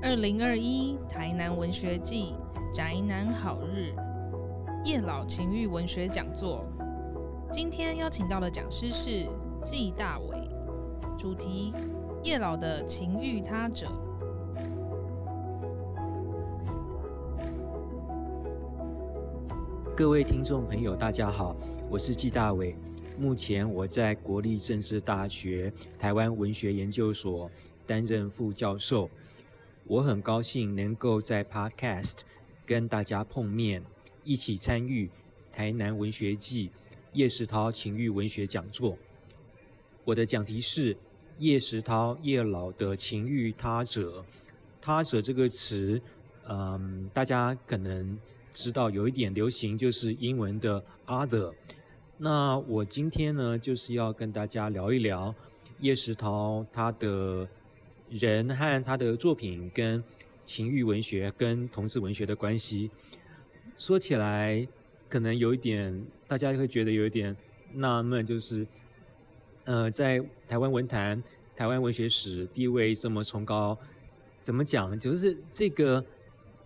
二零二一台南文学季宅男好日叶老情欲文学讲座，今天邀请到的讲师是季大伟，主题叶老的情欲他者。各位听众朋友，大家好，我是季大伟。目前我在国立政治大学台湾文学研究所担任副教授。我很高兴能够在 Podcast 跟大家碰面，一起参与台南文学季叶石涛情欲文学讲座。我的讲题是叶石涛叶老的情欲他者。他者这个词，嗯，大家可能知道有一点流行，就是英文的 other。那我今天呢，就是要跟大家聊一聊叶石涛他的人和他的作品跟情欲文学跟同志文学的关系。说起来，可能有一点大家会觉得有一点纳闷，就是呃，在台湾文坛、台湾文学史地位这么崇高，怎么讲？就是这个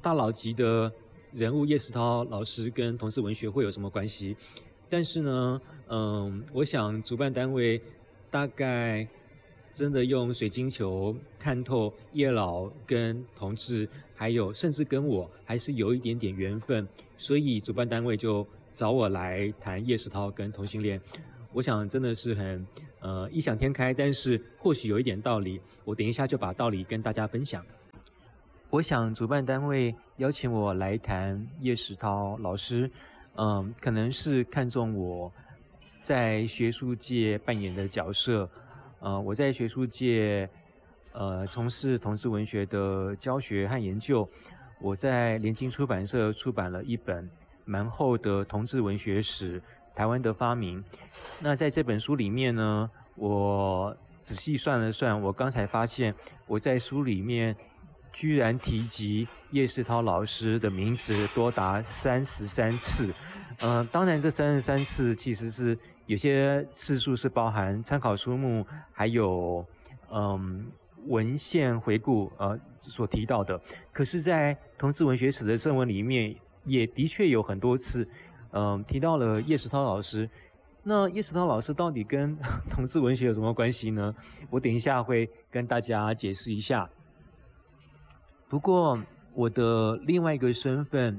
大佬级的人物叶石涛老师跟同志文学会有什么关系？但是呢，嗯，我想主办单位大概真的用水晶球看透叶老跟同志，还有甚至跟我还是有一点点缘分，所以主办单位就找我来谈叶石涛跟同性恋。我想真的是很呃异想天开，但是或许有一点道理。我等一下就把道理跟大家分享。我想主办单位邀请我来谈叶石涛老师。嗯，可能是看中我在学术界扮演的角色。呃，我在学术界呃从事同志文学的教学和研究。我在联经出版社出版了一本蛮厚的同志文学史《台湾的发明》。那在这本书里面呢，我仔细算了算，我刚才发现我在书里面。居然提及叶世涛老师的名字多达三十三次，嗯，当然这三十三次其实是有些次数是包含参考书目，还有嗯文献回顾呃所提到的。可是，在同志文学史的正文里面，也的确有很多次，嗯提到了叶世涛老师。那叶世涛老师到底跟 同志文学有什么关系呢？我等一下会跟大家解释一下。不过，我的另外一个身份，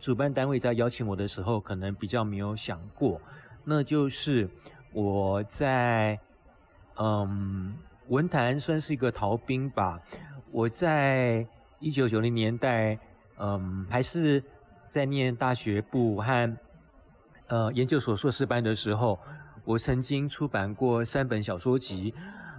主办单位在邀请我的时候，可能比较没有想过，那就是我在嗯文坛算是一个逃兵吧。我在一九九零年代，嗯，还是在念大学部和呃研究所硕士班的时候，我曾经出版过三本小说集，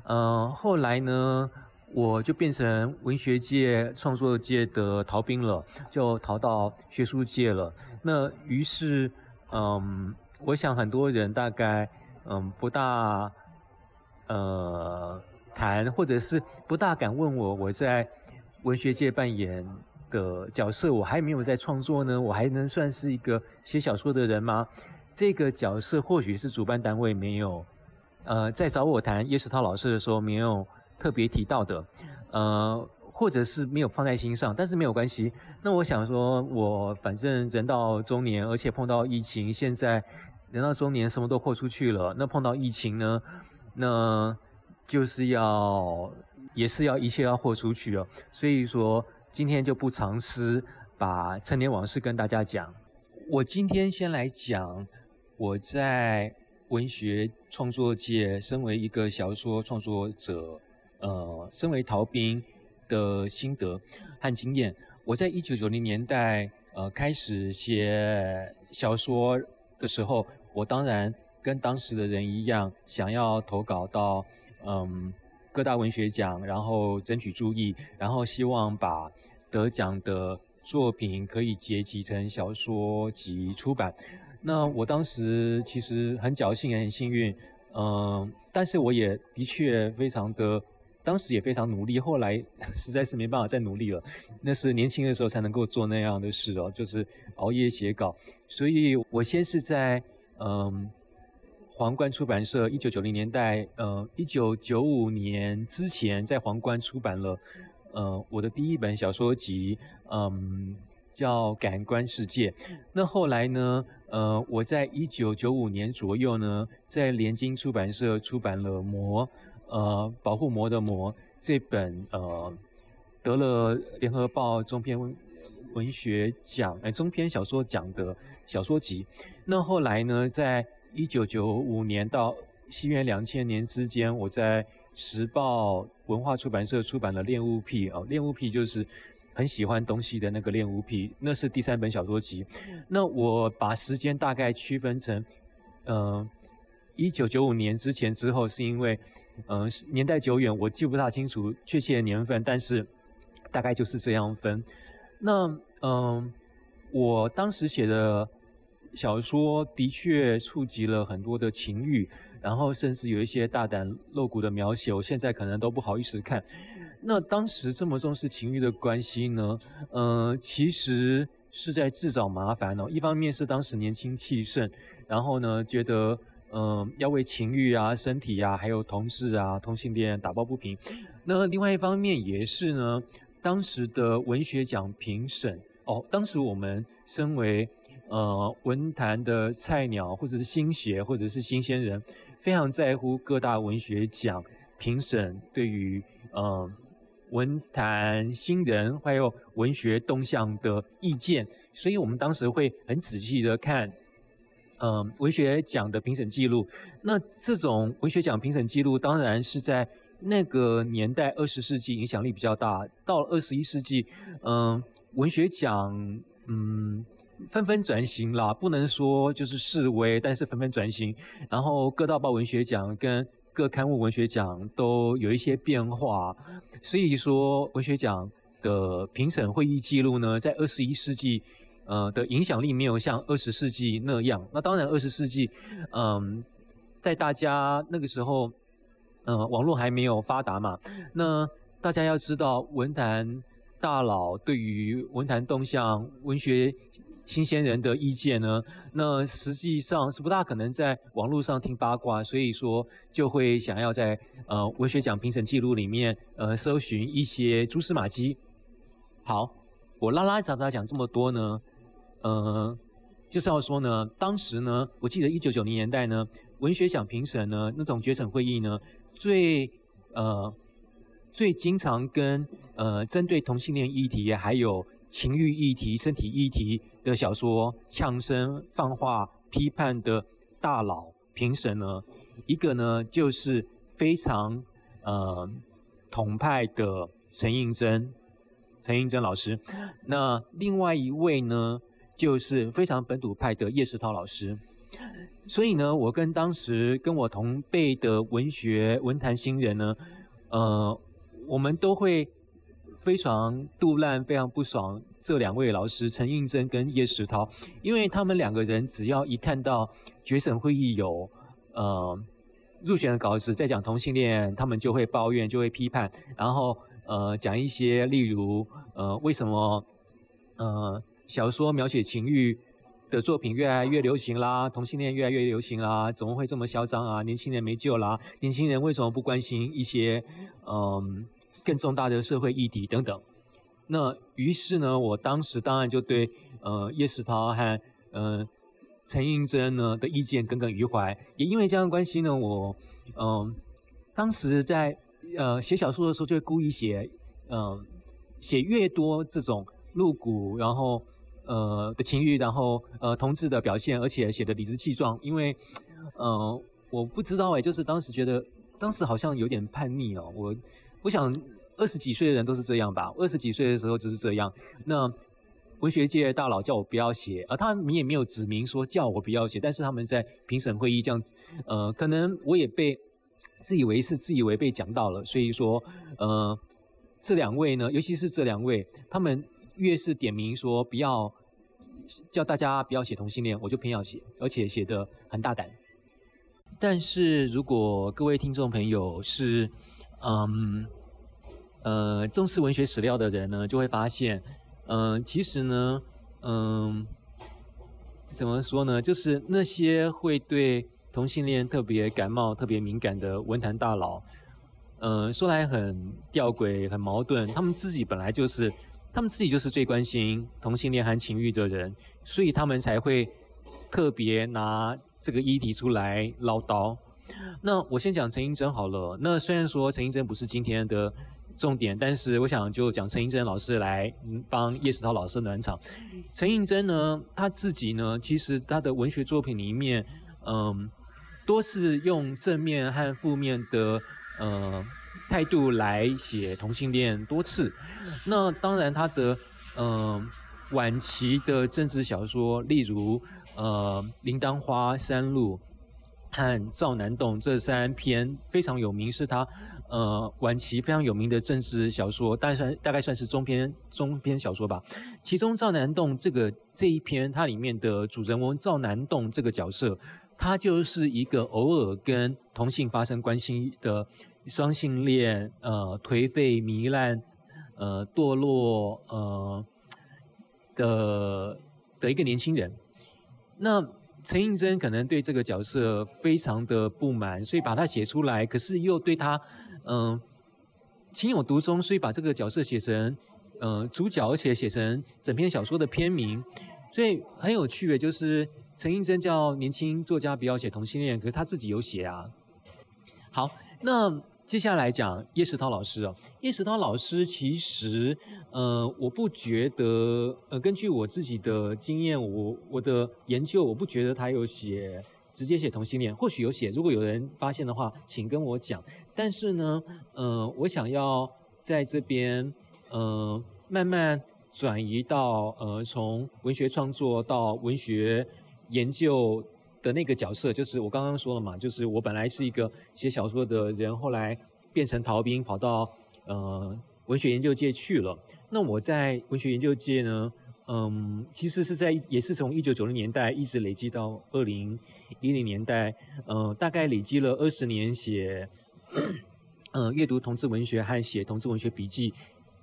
嗯，后来呢。我就变成文学界、创作界的逃兵了，就逃到学术界了。那于是，嗯，我想很多人大概，嗯，不大，呃，谈或者是不大敢问我，我在文学界扮演的角色，我还没有在创作呢，我还能算是一个写小说的人吗？这个角色或许是主办单位没有，呃，在找我谈叶世涛老师的时候没有。特别提到的，呃，或者是没有放在心上，但是没有关系。那我想说，我反正人到中年，而且碰到疫情，现在人到中年什么都豁出去了。那碰到疫情呢，那就是要也是要一切要豁出去哦。所以说，今天就不尝试把陈年往事跟大家讲。我今天先来讲我在文学创作界，身为一个小说创作者。呃，身为逃兵的心得和经验，我在一九九零年代呃开始写小说的时候，我当然跟当时的人一样，想要投稿到嗯各大文学奖，然后争取注意，然后希望把得奖的作品可以结集成小说集出版。那我当时其实很侥幸也很幸运，嗯，但是我也的确非常的。当时也非常努力，后来 实在是没办法再努力了。那是年轻的时候才能够做那样的事哦，就是熬夜写稿。所以我先是在嗯皇冠出版社，一九九零年代，呃，一九九五年之前在皇冠出版了呃，我的第一本小说集，嗯，叫《感官世界》。那后来呢，呃，我在一九九五年左右呢，在联经出版社出版了《魔》，呃，保护魔的魔这本，呃，得了联合报中篇文文学奖，哎，中篇小说奖的小说集。那后来呢，在一九九五年到西元两千年之间，我在时报文化出版社出版了《恋物癖》哦，《恋物癖》就是很喜欢东西的那个《恋物癖》，那是第三本小说集。那我把时间大概区分成，嗯，一九九五年之前之后，是因为，嗯，年代久远，我记不大清楚确切的年份，但是大概就是这样分。那嗯，我当时写的小说的确触及了很多的情欲。然后甚至有一些大胆露骨的描写，我现在可能都不好意思看。那当时这么重视情欲的关系呢？嗯，其实是在自找麻烦哦。一方面是当时年轻气盛，然后呢觉得嗯要为情欲啊、身体啊，还有同志啊、同性恋打抱不平。那另外一方面也是呢，当时的文学奖评审哦，当时我们身为呃文坛的菜鸟，或者是新血，或者是新鲜人。非常在乎各大文学奖评审对于呃文坛新人还有文学动向的意见，所以我们当时会很仔细的看，嗯文学奖的评审记录。那这种文学奖评审记录，当然是在那个年代二十世纪影响力比较大。到了二十一世纪，嗯文学奖嗯。纷纷转型啦，不能说就是示威，但是纷纷转型。然后各大报文学奖跟各刊物文学奖都有一些变化，所以说文学奖的评审会议记录呢，在二十一世纪，呃的影响力没有像二十世纪那样。那当然，二十世纪，嗯，在大家那个时候，嗯，网络还没有发达嘛，那大家要知道文坛大佬对于文坛动向文学。新鲜人的意见呢？那实际上是不大可能在网络上听八卦，所以说就会想要在呃文学奖评审记录里面呃搜寻一些蛛丝马迹。好，我拉拉杂杂讲这么多呢，呃，就是要说呢，当时呢，我记得一九九零年代呢，文学奖评审呢那种决审会议呢，最呃最经常跟呃针对同性恋议题还有。情欲议题、身体议题的小说，呛声放话批判的大佬评审呢？一个呢就是非常呃统派的陈映真，陈映真老师。那另外一位呢就是非常本土派的叶石涛老师。所以呢，我跟当时跟我同辈的文学文坛新人呢，呃，我们都会。非常杜烂，非常不爽这两位老师陈映真跟叶石涛，因为他们两个人只要一看到决审会议有呃入选的稿子在讲同性恋，他们就会抱怨，就会批判，然后呃讲一些例如呃为什么呃小说描写情欲的作品越来越流行啦，同性恋越来越流行啦，怎么会这么嚣张啊？年轻人没救啦！年轻人为什么不关心一些嗯？更重大的社会议题等等，那于是呢，我当时当然就对呃叶世涛和呃陈映真呢的意见耿耿于怀，也因为这样关系呢，我嗯当时在呃写小说的时候就会故意写嗯写越多这种露骨然后呃的情欲，然后呃同志的表现，而且写的理直气壮，因为嗯我不知道哎，就是当时觉得当时好像有点叛逆哦，我我想。二十几岁的人都是这样吧？二十几岁的时候就是这样。那文学界大佬叫我不要写，而他们也没有指明说叫我不要写，但是他们在评审会议这样子，呃，可能我也被自以为是、自以为被讲到了，所以说，呃，这两位呢，尤其是这两位，他们越是点名说不要叫大家不要写同性恋，我就偏要写，而且写的很大胆。但是如果各位听众朋友是，嗯。呃，重视文学史料的人呢，就会发现，嗯，其实呢，嗯，怎么说呢？就是那些会对同性恋特别感冒、特别敏感的文坛大佬，嗯，说来很吊诡、很矛盾。他们自己本来就是，他们自己就是最关心同性恋和情欲的人，所以他们才会特别拿这个议题出来唠叨。那我先讲陈英珍好了。那虽然说陈英珍不是今天的重点，但是我想就讲陈英珍老师来帮叶世涛老师暖场。陈英珍呢，他自己呢，其实他的文学作品里面，嗯，多是用正面和负面的呃态度来写同性恋多次。那当然，他的嗯晚期的政治小说，例如呃《铃铛花山路》。和《赵南洞》这三篇非常有名，是他呃晚期非常有名的政治小说，大概算大概算是中篇中篇小说吧。其中《赵南洞》这个这一篇，它里面的主人翁赵南洞这个角色，他就是一个偶尔跟同性发生关系的双性恋，呃颓废糜烂，呃堕落，呃的的一个年轻人。那陈映真可能对这个角色非常的不满，所以把他写出来，可是又对他，嗯，情有独钟，所以把这个角色写成，嗯，主角，而且写成整篇小说的篇名，所以很有趣的，就是陈映真叫年轻作家不要写同性恋，可是他自己有写啊。好，那。接下来讲叶石涛老师哦，叶石涛老师其实，呃，我不觉得，呃，根据我自己的经验，我我的研究，我不觉得他有写直接写同性恋，或许有写，如果有人发现的话，请跟我讲。但是呢，呃，我想要在这边，呃，慢慢转移到，呃，从文学创作到文学研究。的那个角色就是我刚刚说了嘛，就是我本来是一个写小说的人，后来变成逃兵，跑到呃文学研究界去了。那我在文学研究界呢，嗯，其实是在也是从一九九零年代一直累积到二零一零年代，呃，大概累积了二十年写，嗯，阅读同志文学和写同志文学笔记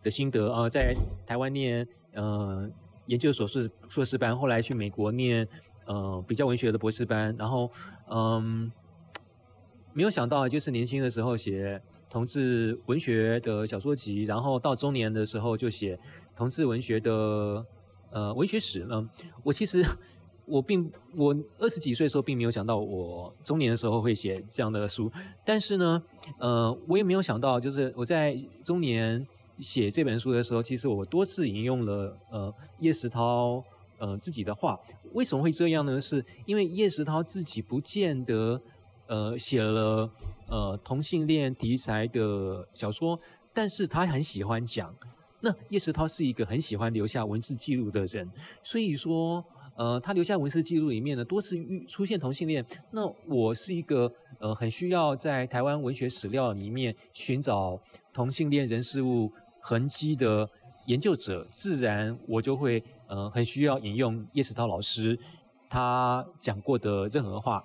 的心得啊，在台湾念呃研究所是硕士班，后来去美国念。呃，比较文学的博士班，然后，嗯，没有想到就是年轻的时候写同志文学的小说集，然后到中年的时候就写同志文学的呃文学史。嗯，我其实我并我二十几岁的时候并没有想到我中年的时候会写这样的书，但是呢，呃，我也没有想到就是我在中年写这本书的时候，其实我多次引用了呃叶石涛。呃，自己的话为什么会这样呢？是因为叶石涛自己不见得呃写了呃同性恋题材的小说，但是他很喜欢讲。那叶石涛是一个很喜欢留下文字记录的人，所以说呃他留下文字记录里面呢多次遇出现同性恋。那我是一个呃很需要在台湾文学史料里面寻找同性恋人事物痕迹的研究者，自然我就会。呃，很需要引用叶石涛老师他讲过的任何话。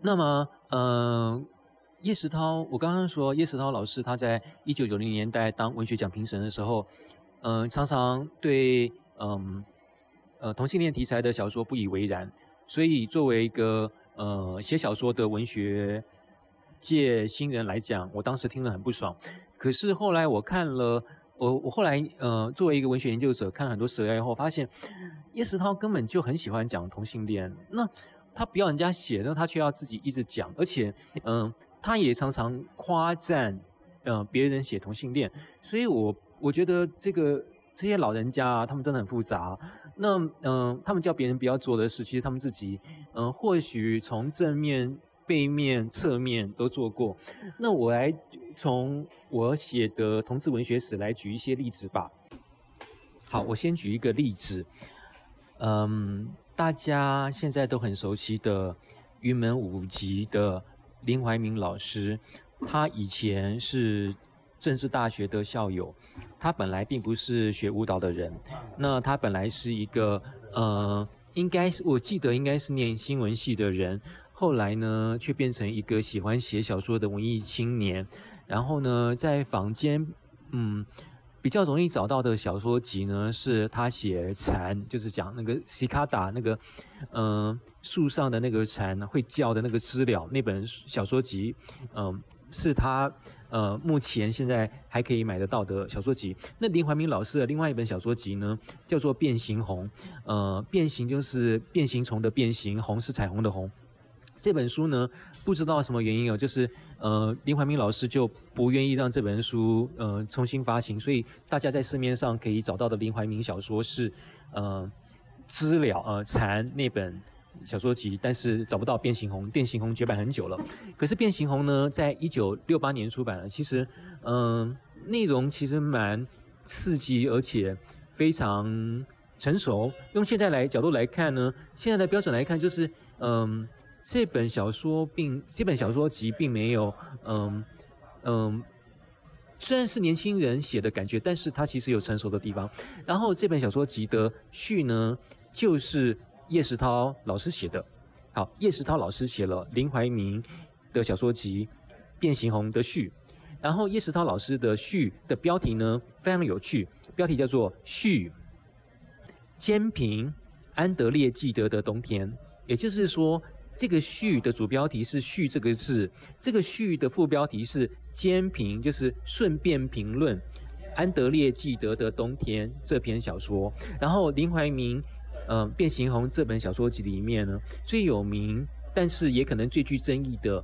那么，嗯，叶石涛，我刚刚说叶石涛老师他在一九九零年代当文学奖评审的时候，嗯，常常对嗯呃同性恋题材的小说不以为然，所以作为一个呃写小说的文学界新人来讲，我当时听了很不爽。可是后来我看了。我我后来呃作为一个文学研究者，看了很多史料以后，发现叶石涛根本就很喜欢讲同性恋。那他不要人家写，那他却要自己一直讲，而且嗯，他也常常夸赞呃别人写同性恋。所以我我觉得这个这些老人家啊，他们真的很复杂。那嗯，他们叫别人不要做的事，其实他们自己嗯或许从正面。背面、侧面都做过。那我来从我写的同志文学史来举一些例子吧。好，我先举一个例子。嗯，大家现在都很熟悉的云门舞集的林怀民老师，他以前是政治大学的校友。他本来并不是学舞蹈的人，那他本来是一个呃，应该是我记得应该是念新闻系的人。后来呢，却变成一个喜欢写小说的文艺青年。然后呢，在坊间，嗯，比较容易找到的小说集呢，是他写蝉，就是讲那个西卡达那个，嗯，树上的那个蝉会叫的那个知了那本小说集，嗯，是他呃目前现在还可以买得到的小说集。那林怀民老师的另外一本小说集呢，叫做《变形红》。呃，变形就是变形虫的变形，红是彩虹的红。这本书呢，不知道什么原因哦，就是呃林怀民老师就不愿意让这本书呃重新发行，所以大家在市面上可以找到的林怀民小说是呃知了呃蝉那本。小说集，但是找不到《变形红》，《变形红》绝版很久了。可是《变形红》呢，在一九六八年出版了。其实，嗯，内容其实蛮刺激，而且非常成熟。用现在来角度来看呢，现在的标准来看，就是嗯，这本小说并这本小说集并没有嗯嗯，虽然是年轻人写的感觉，但是它其实有成熟的地方。然后这本小说集的序呢，就是。叶石涛老师写的，好，叶石涛老师写了林怀民的小说集《变形红》的序，然后叶石涛老师的序的标题呢非常有趣，标题叫做“序兼平安德烈记得的冬天”，也就是说，这个序的主标题是“序”这个字，这个序的副标题是“兼评”，就是顺便评论安德烈记得的冬天这篇小说，然后林怀民。嗯，《变形红》这本小说集里面呢，最有名，但是也可能最具争议的，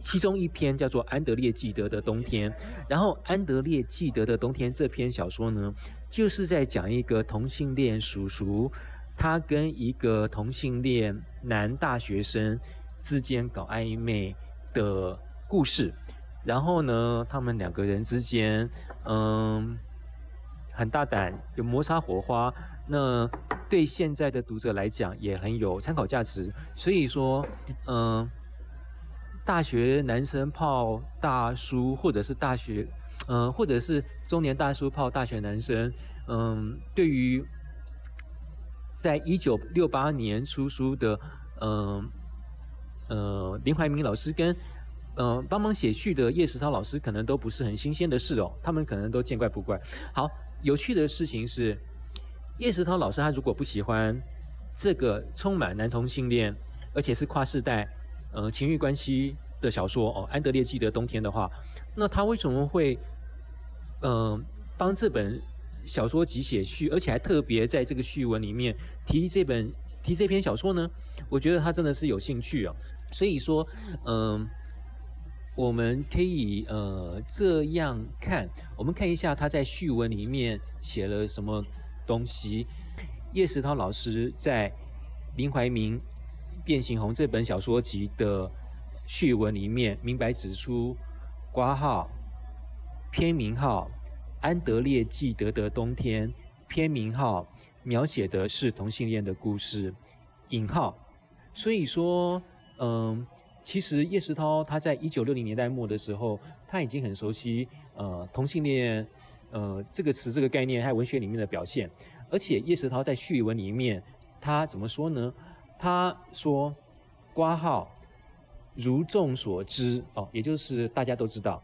其中一篇叫做《安德烈记得的冬天》。然后，《安德烈记得的冬天》这篇小说呢，就是在讲一个同性恋叔叔，他跟一个同性恋男大学生之间搞暧昧的故事。然后呢，他们两个人之间，嗯，很大胆，有摩擦火花。那对现在的读者来讲也很有参考价值，所以说，嗯，大学男生泡大叔，或者是大学，嗯，或者是中年大叔泡大学男生，嗯，对于在一九六八年出书的，嗯，呃，林怀民老师跟，嗯，帮忙写序的叶石涛老师，可能都不是很新鲜的事哦，他们可能都见怪不怪。好，有趣的事情是。叶石涛老师，他如果不喜欢这个充满男同性恋，而且是跨世代，呃，情欲关系的小说哦，《安德烈记得冬天》的话，那他为什么会，嗯，帮这本小说集写序，而且还特别在这个序文里面提这本提这篇小说呢？我觉得他真的是有兴趣哦。所以说，嗯，我们可以呃这样看，我们看一下他在序文里面写了什么。东西，叶石涛老师在林怀民《变形红》这本小说集的序文里面明白指出，挂号篇名号《安德烈纪德的冬天》，篇名号描写的是同性恋的故事，引号。所以说，嗯，其实叶石涛他在一九六零年代末的时候，他已经很熟悉呃同性恋。呃，这个词、这个概念，还有文学里面的表现，而且叶石涛在序文里面，他怎么说呢？他说：“挂号，如众所知哦，也就是大家都知道，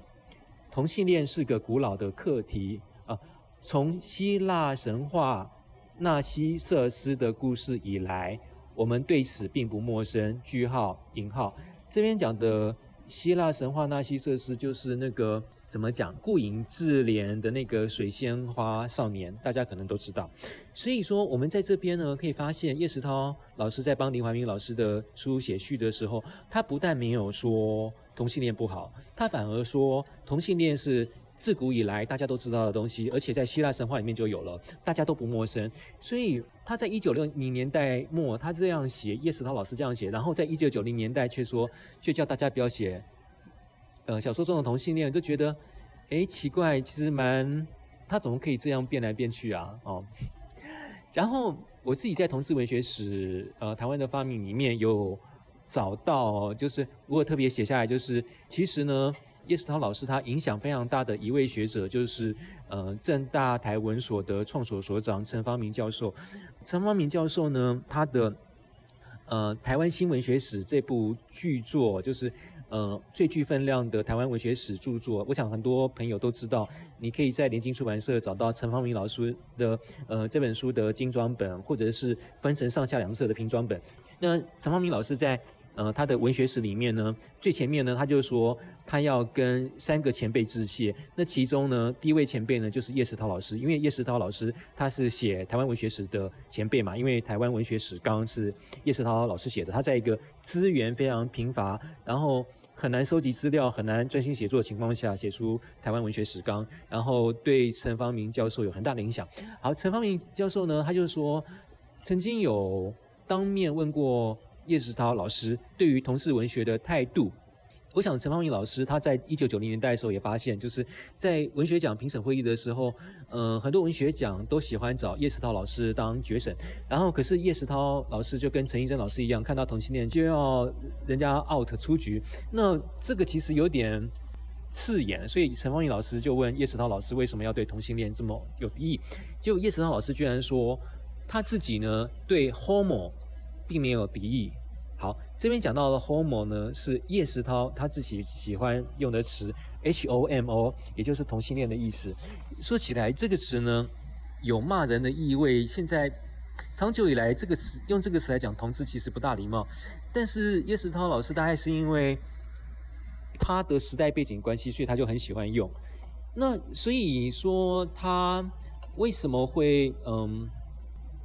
同性恋是个古老的课题啊。从希腊神话纳西瑟斯的故事以来，我们对此并不陌生。”句号引号，这边讲的希腊神话纳西瑟斯就是那个。怎么讲？顾影自怜的那个水仙花少年，大家可能都知道。所以说，我们在这边呢，可以发现叶石涛老师在帮林怀民老师的书写序的时候，他不但没有说同性恋不好，他反而说同性恋是自古以来大家都知道的东西，而且在希腊神话里面就有了，大家都不陌生。所以他在一九六零年代末，他这样写，叶石涛老师这样写，然后在一九九零年代却说，却叫大家不要写。呃，小说中的同性恋就觉得，哎，奇怪，其实蛮，他怎么可以这样变来变去啊？哦，然后我自己在同志文学史，呃，台湾的发明里面有找到，就是我特别写下来，就是其实呢，叶世涛老师他影响非常大的一位学者，就是呃，正大台文所的创所所长陈方明教授。陈方明教授呢，他的呃《台湾新文学史》这部巨作，就是。呃，最具分量的台湾文学史著作，我想很多朋友都知道。你可以在联经出版社找到陈方明老师的呃这本书的精装本，或者是分成上下两册的拼装本。那陈方明老师在呃，他的文学史里面呢，最前面呢，他就说他要跟三个前辈致谢。那其中呢，第一位前辈呢，就是叶石涛老师，因为叶石涛老师他是写台湾文学史的前辈嘛，因为台湾文学史纲是叶石涛老师写的，他在一个资源非常贫乏，然后很难收集资料、很难专心写作的情况下，写出台湾文学史纲，然后对陈方明教授有很大的影响。好，陈方明教授呢，他就说曾经有当面问过。叶石涛老师对于同事文学的态度，我想陈方明老师他在一九九零年代的时候也发现，就是在文学奖评审会议的时候，嗯，很多文学奖都喜欢找叶石涛老师当决审，然后可是叶石涛老师就跟陈义珍老师一样，看到同性恋就要人家 out 出局，那这个其实有点刺眼，所以陈方明老师就问叶石涛老师为什么要对同性恋这么有敌意，结果叶石涛老师居然说他自己呢对 homo。并没有敌意。好，这边讲到的 homo 呢，是叶石涛他自己喜欢用的词，h o m o，也就是同性恋的意思。说起来，这个词呢，有骂人的意味。现在长久以来，这个词用这个词来讲同志，其实不大礼貌。但是叶石涛老师大概是因为他的时代背景关系，所以他就很喜欢用。那所以说他为什么会嗯？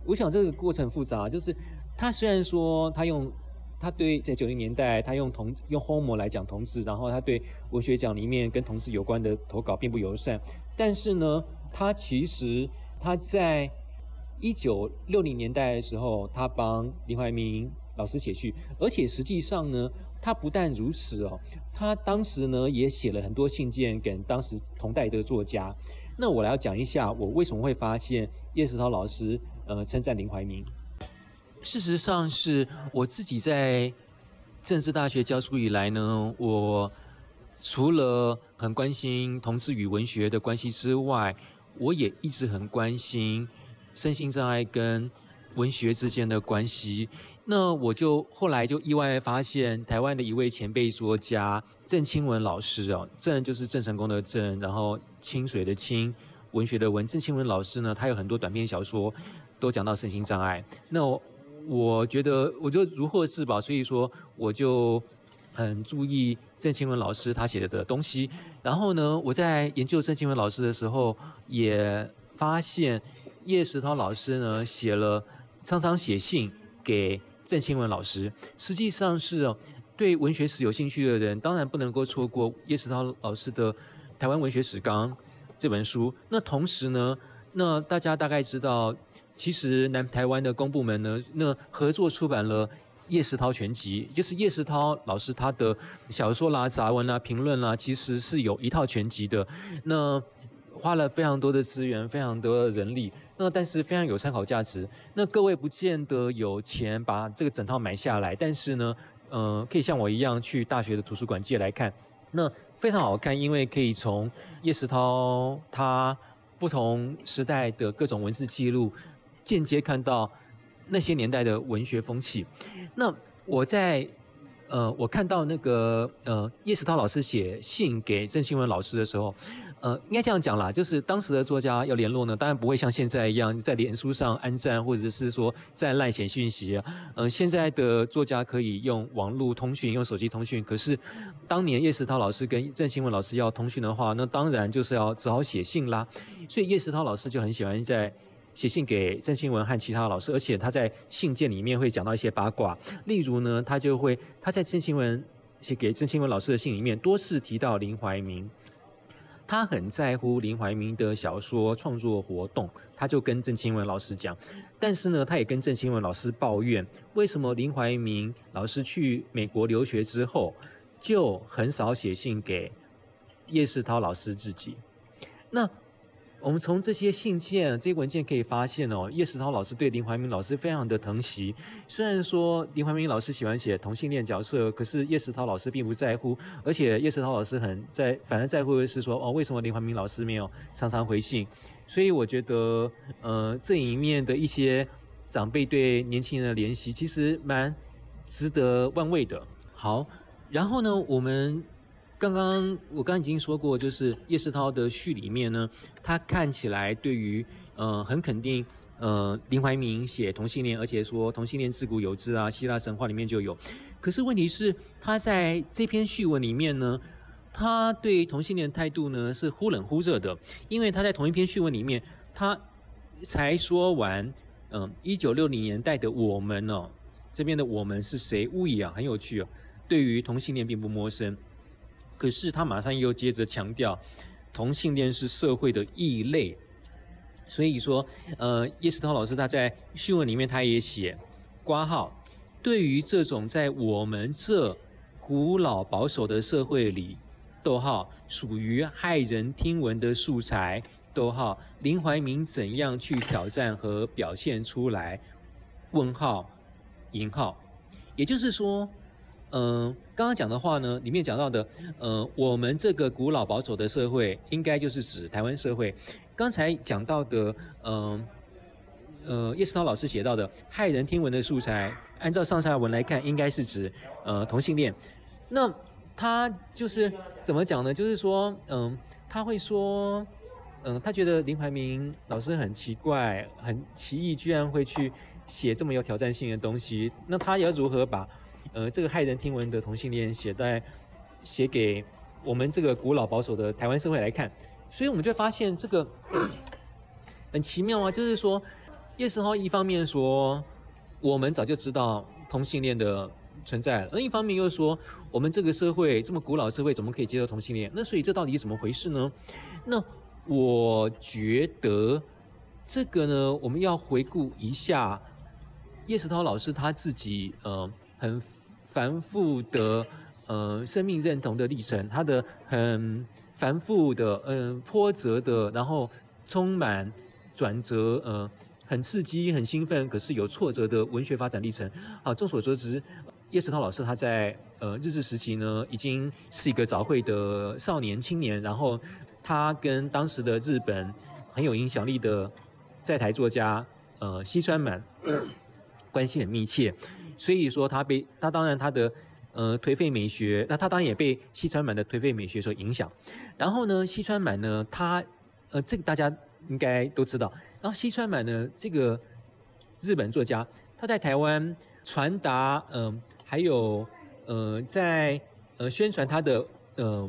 我想这个过程复杂，就是。他虽然说他用他对在九零年代他用同用 homo 来讲同志，然后他对文学奖里面跟同志有关的投稿并不友善，但是呢，他其实他在一九六零年代的时候，他帮林怀民老师写序，而且实际上呢，他不但如此哦，他当时呢也写了很多信件给当时同代的作家。那我来要讲一下，我为什么会发现叶石涛老师呃称赞林怀民。事实上，是我自己在政治大学教书以来呢，我除了很关心同志与文学的关系之外，我也一直很关心身心障碍跟文学之间的关系。那我就后来就意外发现，台湾的一位前辈作家郑清文老师哦，郑就是郑成功的郑，然后清水的清，文学的文。郑清文老师呢，他有很多短篇小说都讲到身心障碍。那我我。觉得我就如获至宝，所以说我就很注意郑清文老师他写的东西。然后呢，我在研究郑清文老师的时候，也发现叶石涛老师呢写了常常写信给郑清文老师。实际上是哦，对文学史有兴趣的人，当然不能够错过叶石涛老师的《台湾文学史纲》这本书。那同时呢，那大家大概知道。其实南台湾的公部门呢，那合作出版了叶石涛全集，就是叶石涛老师他的小说啦、杂文啦、评论啦，其实是有一套全集的。那花了非常多的资源、非常多的人力，那但是非常有参考价值。那各位不见得有钱把这个整套买下来，但是呢，呃，可以像我一样去大学的图书馆借来看，那非常好看，因为可以从叶石涛他不同时代的各种文字记录。间接看到那些年代的文学风气。那我在呃，我看到那个呃叶石涛老师写信给郑新文老师的时候，呃，应该这样讲啦，就是当时的作家要联络呢，当然不会像现在一样在脸书上安赞，或者是说在赖写讯息啊。嗯，现在的作家可以用网络通讯，用手机通讯。可是当年叶石涛老师跟郑新文老师要通讯的话，那当然就是要只好写信啦。所以叶石涛老师就很喜欢在。写信给郑新文和其他老师，而且他在信件里面会讲到一些八卦。例如呢，他就会他在郑新文写给郑新文老师的信里面多次提到林怀民，他很在乎林怀民的小说创作活动，他就跟郑新文老师讲。但是呢，他也跟郑新文老师抱怨，为什么林怀民老师去美国留学之后，就很少写信给叶世涛老师自己。那。我们从这些信件、这些文件可以发现哦，叶石涛老师对林怀民老师非常的疼惜。虽然说林怀民老师喜欢写同性恋角色，可是叶石涛老师并不在乎。而且叶石涛老师很在，反而在乎的是说，哦，为什么林怀民老师没有常常回信？所以我觉得，呃，这一面的一些长辈对年轻人的怜惜，其实蛮值得万味的。好，然后呢，我们。刚刚我刚已经说过，就是叶世涛的序里面呢，他看起来对于呃很肯定呃，林怀民写同性恋，而且说同性恋自古有之啊，希腊神话里面就有。可是问题是，他在这篇序文里面呢，他对同性恋态度呢是忽冷忽热的，因为他在同一篇序文里面，他才说完，嗯，一九六零年代的我们哦，这边的我们是谁？乌以啊，很有趣哦，对于同性恋并不陌生。可是他马上又接着强调，同性恋是社会的异类。所以说，呃，叶石涛老师他在序文里面他也写，挂号，对于这种在我们这古老保守的社会里，逗号属于骇人听闻的素材，逗号林怀民怎样去挑战和表现出来？问号，引号，也就是说。嗯，刚刚讲的话呢，里面讲到的，呃，我们这个古老保守的社会，应该就是指台湾社会。刚才讲到的，嗯，呃，叶世涛老师写到的骇人听闻的素材，按照上下文来看，应该是指呃同性恋。那他就是怎么讲呢？就是说，嗯，他会说，嗯，他觉得林怀民老师很奇怪、很奇异，居然会去写这么有挑战性的东西。那他要如何把？呃，这个骇人听闻的同性恋写在写给我们这个古老保守的台湾社会来看，所以我们就发现这个很奇妙啊，就是说叶世涛一方面说我们早就知道同性恋的存在，另一方面又说我们这个社会这么古老社会怎么可以接受同性恋？那所以这到底是怎么回事呢？那我觉得这个呢，我们要回顾一下叶世涛老师他自己呃。很繁复的呃生命认同的历程，他的很繁复的嗯波折的，然后充满转折呃很刺激很兴奋，可是有挫折的文学发展历程。啊，众所周知，叶石涛老师他在呃日治时期呢，已经是一个早会的少年青年，然后他跟当时的日本很有影响力的在台作家呃西川满关系很密切。所以说他被他当然他的呃颓废美学，那他当然也被西川满的颓废美学所影响。然后呢，西川满呢，他呃这个大家应该都知道。然后西川满呢，这个日本作家，他在台湾传达嗯还有呃在呃宣传他的呃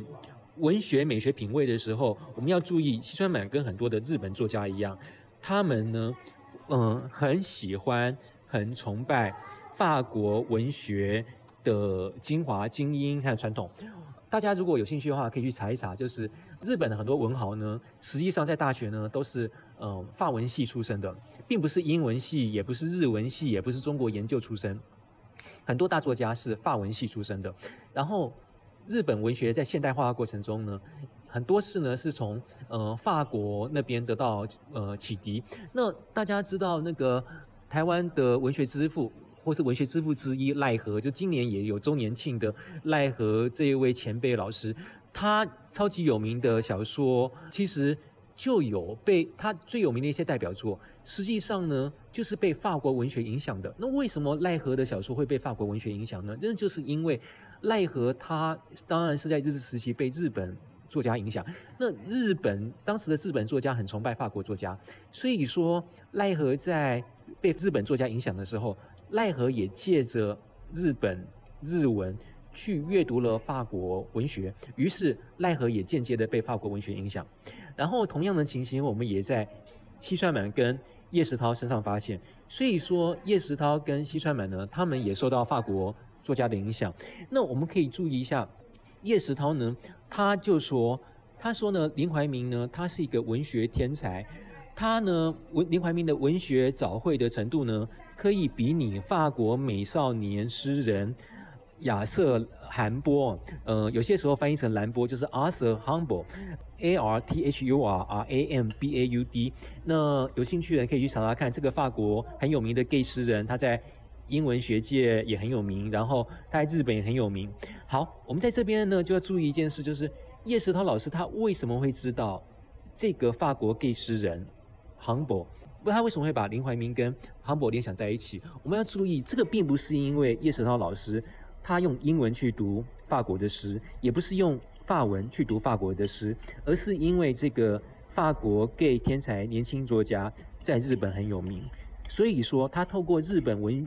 文学美学品味的时候，我们要注意，西川满跟很多的日本作家一样，他们呢嗯很喜欢很崇拜。法国文学的精华、精英还有传统，大家如果有兴趣的话，可以去查一查。就是日本的很多文豪呢，实际上在大学呢都是嗯法文系出身的，并不是英文系，也不是日文系，也不是中国研究出身。很多大作家是法文系出身的。然后日本文学在现代化的过程中呢，很多事呢是从呃法国那边得到呃启迪。那大家知道那个台湾的文学之父。或是文学之父之一赖和，就今年也有周年庆的赖和这一位前辈老师，他超级有名的小说，其实就有被他最有名的一些代表作，实际上呢，就是被法国文学影响的。那为什么赖和的小说会被法国文学影响呢？那就是因为赖和他当然是在日治时期被日本作家影响，那日本当时的日本作家很崇拜法国作家，所以说赖和在被日本作家影响的时候。奈何也借着日本日文去阅读了法国文学，于是奈何也间接的被法国文学影响。然后同样的情形，我们也在西川满跟叶石涛身上发现。所以说，叶石涛跟西川满呢，他们也受到法国作家的影响。那我们可以注意一下，叶石涛呢，他就说，他说呢，林怀民呢，他是一个文学天才，他呢文林怀民的文学早会的程度呢。可以比拟法国美少年诗人亚瑟·韩波，呃，有些时候翻译成兰波，就是 Arthur Humble，A R T H U R R A M B A U D。那有兴趣的人可以去查查看，这个法国很有名的 gay 诗人，他在英文学界也很有名，然后他在日本也很有名。好，我们在这边呢就要注意一件事，就是叶石涛老师他为什么会知道这个法国 gay 诗人 Humble？不，他为什么会把林怀民跟庞博联想在一起？我们要注意，这个并不是因为叶石涛老师他用英文去读法国的诗，也不是用法文去读法国的诗，而是因为这个法国 gay 天才年轻作家在日本很有名，所以说他透过日本文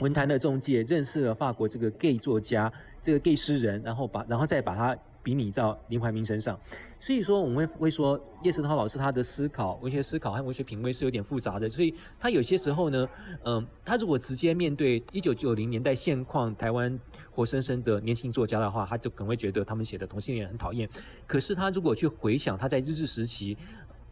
文坛的中介认识了法国这个 gay 作家，这个 gay 诗人，然后把然后再把他。比拟到林怀民身上，所以说我们会会说叶圣涛老师他的思考、文学思考和文学品味是有点复杂的，所以他有些时候呢，嗯，他如果直接面对一九九零年代现况台湾活生生的年轻作家的话，他就可能会觉得他们写的同性恋很讨厌。可是他如果去回想他在日治时期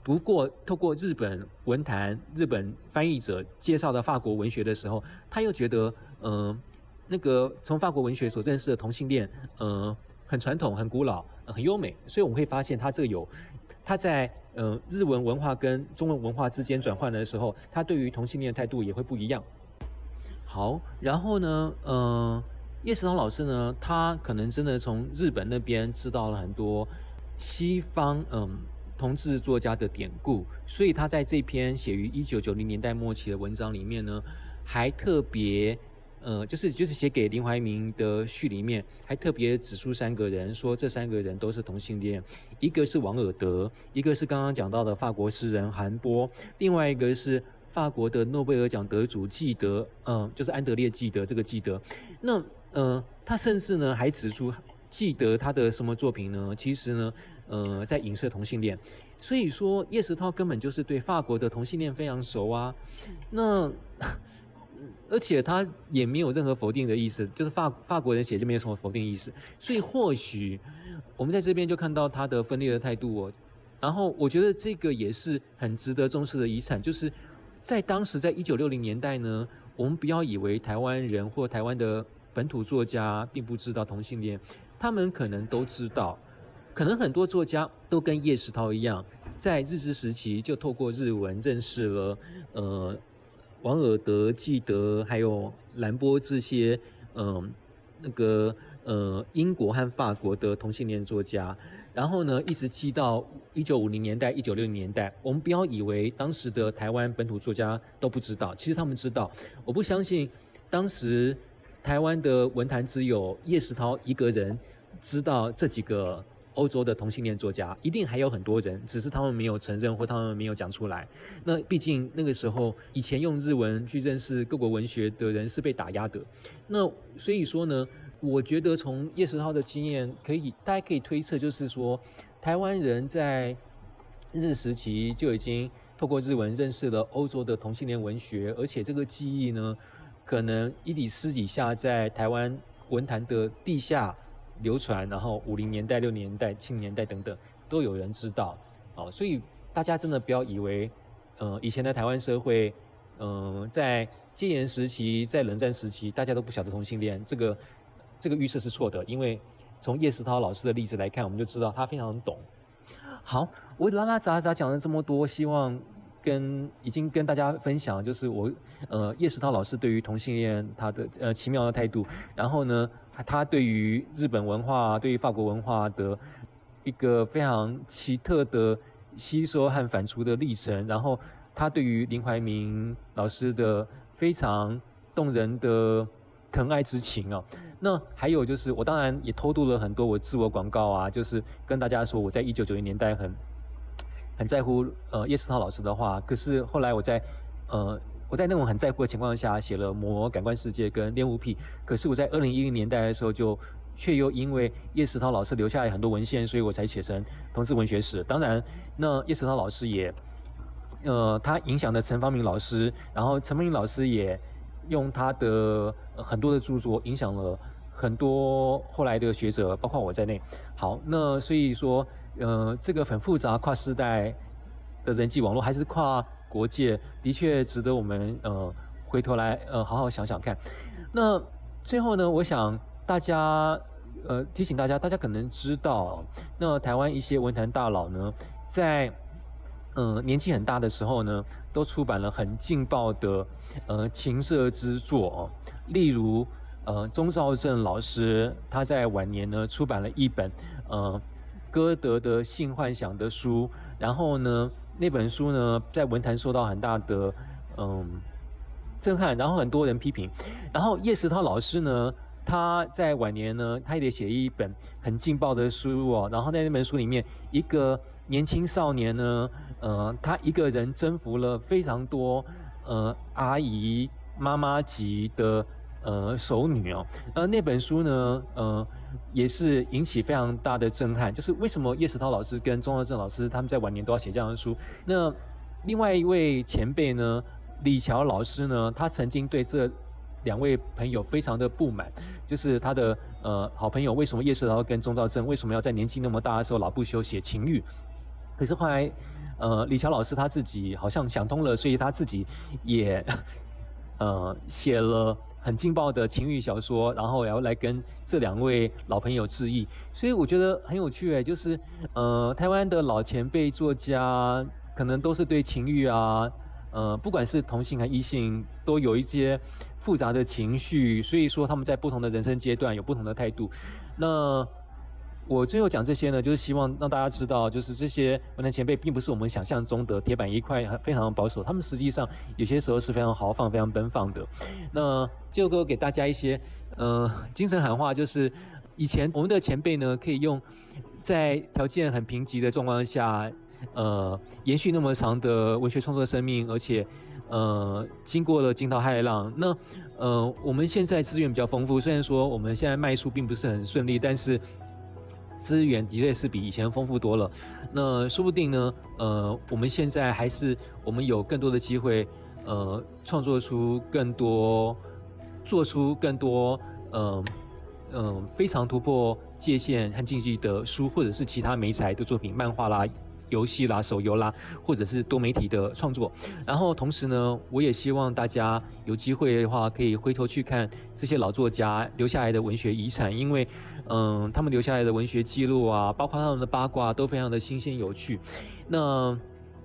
读过、透过日本文坛、日本翻译者介绍的法国文学的时候，他又觉得，嗯，那个从法国文学所认识的同性恋，嗯。很传统、很古老、很优美，所以我们会发现，它这个有，它在呃日文文化跟中文文化之间转换的时候，它对于同性恋的态度也会不一样。好，然后呢，嗯，叶石涛老师呢，他可能真的从日本那边知道了很多西方嗯同志作家的典故，所以他在这篇写于一九九零年代末期的文章里面呢，还特别。呃，就是就是写给林怀民的序里面，还特别指出三个人，说这三个人都是同性恋，一个是王尔德，一个是刚刚讲到的法国诗人韩波，另外一个是法国的诺贝尔奖得主纪德，嗯，就是安德烈纪德这个纪德。那呃，他甚至呢还指出纪德他的什么作品呢？其实呢，呃，在影射同性恋。所以说叶石涛根本就是对法国的同性恋非常熟啊。那。而且他也没有任何否定的意思，就是法法国人写就没有什么否定意思，所以或许我们在这边就看到他的分裂的态度哦。然后我觉得这个也是很值得重视的遗产，就是在当时在一九六零年代呢，我们不要以为台湾人或台湾的本土作家并不知道同性恋，他们可能都知道，可能很多作家都跟叶石涛一样，在日治时期就透过日文认识了呃。王尔德、纪德还有兰波这些，嗯，那个呃，英国和法国的同性恋作家，然后呢，一直记到一九五零年代、一九六零年代。我们不要以为当时的台湾本土作家都不知道，其实他们知道。我不相信当时台湾的文坛只有叶石涛一个人知道这几个。欧洲的同性恋作家一定还有很多人，只是他们没有承认或他们没有讲出来。那毕竟那个时候，以前用日文去认识各国文学的人是被打压的。那所以说呢，我觉得从叶石涛的经验，可以大家可以推测，就是说，台湾人在日时期就已经透过日文认识了欧洲的同性恋文学，而且这个记忆呢，可能伊里私底下在台湾文坛的地下。流传，然后五零年代、六零年代、七零年代等等，都有人知道，哦，所以大家真的不要以为，呃，以前的台湾社会，嗯，在戒严时期、在冷战时期，大家都不晓得同性恋，这个这个预设是错的，因为从叶石涛老师的例子来看，我们就知道他非常懂。好，我拉拉杂杂讲了这么多，希望。跟已经跟大家分享，就是我呃叶石涛老师对于同性恋他的呃奇妙的态度，然后呢，他对于日本文化、对于法国文化的一个非常奇特的吸收和反刍的历程，然后他对于林怀民老师的非常动人的疼爱之情啊。那还有就是，我当然也偷渡了很多我自我广告啊，就是跟大家说我在一九九零年代很。很在乎呃叶世涛老师的话，可是后来我在呃我在那种很在乎的情况下写了《魔感官世界》跟《恋物癖》，可是我在二零一零年代的时候就却又因为叶世涛老师留下来很多文献，所以我才写成同志文学史。当然，那叶世涛老师也呃他影响的陈方明老师，然后陈方明老师也用他的很多的著作影响了很多后来的学者，包括我在内。好，那所以说。呃，这个很复杂，跨时代的人际网络，还是跨国界，的确值得我们呃回头来呃好好想想看。那最后呢，我想大家呃提醒大家，大家可能知道，那台湾一些文坛大佬呢，在呃年纪很大的时候呢，都出版了很劲爆的呃情色之作，例如呃钟兆正老师，他在晚年呢出版了一本呃。歌德的性幻想的书，然后呢，那本书呢，在文坛受到很大的嗯震撼，然后很多人批评，然后叶石涛老师呢，他在晚年呢，他也写一本很劲爆的书哦。然后在那本书里面，一个年轻少年呢，呃，他一个人征服了非常多呃阿姨妈妈级的呃熟女哦。呃，那本书呢，呃，也是引起非常大的震撼。就是为什么叶石涛老师跟钟兆正老师他们在晚年都要写这样的书？那另外一位前辈呢，李乔老师呢，他曾经对这两位朋友非常的不满，就是他的呃好朋友为什么叶世涛跟钟兆正为什么要在年纪那么大的时候老不休写情欲？可是后来呃李乔老师他自己好像想通了，所以他自己也呃写了很劲爆的情欲小说，然后然后来跟这两位老朋友致意。所以我觉得很有趣诶，就是呃台湾的老前辈作家可能都是对情欲啊，呃不管是同性还异性，都有一些。复杂的情绪，所以说他们在不同的人生阶段有不同的态度。那我最后讲这些呢，就是希望让大家知道，就是这些文坛前辈并不是我们想象中的铁板一块、非常保守，他们实际上有些时候是非常豪放、非常奔放的。那就哥给大家一些呃精神喊话，就是以前我们的前辈呢，可以用在条件很贫瘠的状况下，呃，延续那么长的文学创作生命，而且。呃，经过了惊涛骇浪，那呃，我们现在资源比较丰富，虽然说我们现在卖书并不是很顺利，但是资源的确是比以前丰富多了。那说不定呢，呃，我们现在还是我们有更多的机会，呃，创作出更多，做出更多，嗯嗯，非常突破界限和禁忌的书，或者是其他美材的作品，漫画啦。游戏啦、手游啦，或者是多媒体的创作。然后同时呢，我也希望大家有机会的话，可以回头去看这些老作家留下来的文学遗产，因为，嗯，他们留下来的文学记录啊，包括他们的八卦，都非常的新鲜有趣。那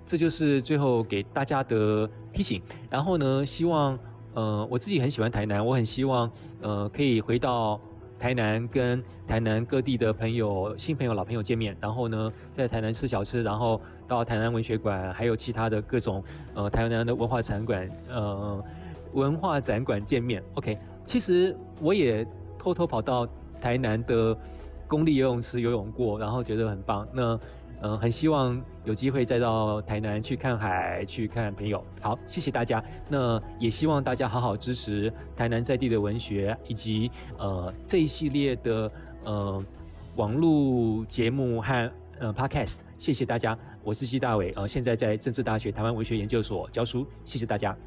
这就是最后给大家的提醒。然后呢，希望，呃，我自己很喜欢台南，我很希望，呃，可以回到。台南跟台南各地的朋友、新朋友、老朋友见面，然后呢，在台南吃小吃，然后到台南文学馆，还有其他的各种呃台南的文化展馆，呃文化展馆见面。OK，其实我也偷偷跑到台南的公立游泳池游泳过，然后觉得很棒。那嗯，很希望有机会再到台南去看海，去看朋友。好，谢谢大家。那也希望大家好好支持台南在地的文学，以及呃这一系列的呃网络节目和呃 podcast。谢谢大家，我是季大伟，呃，现在在政治大学台湾文学研究所教书。谢谢大家。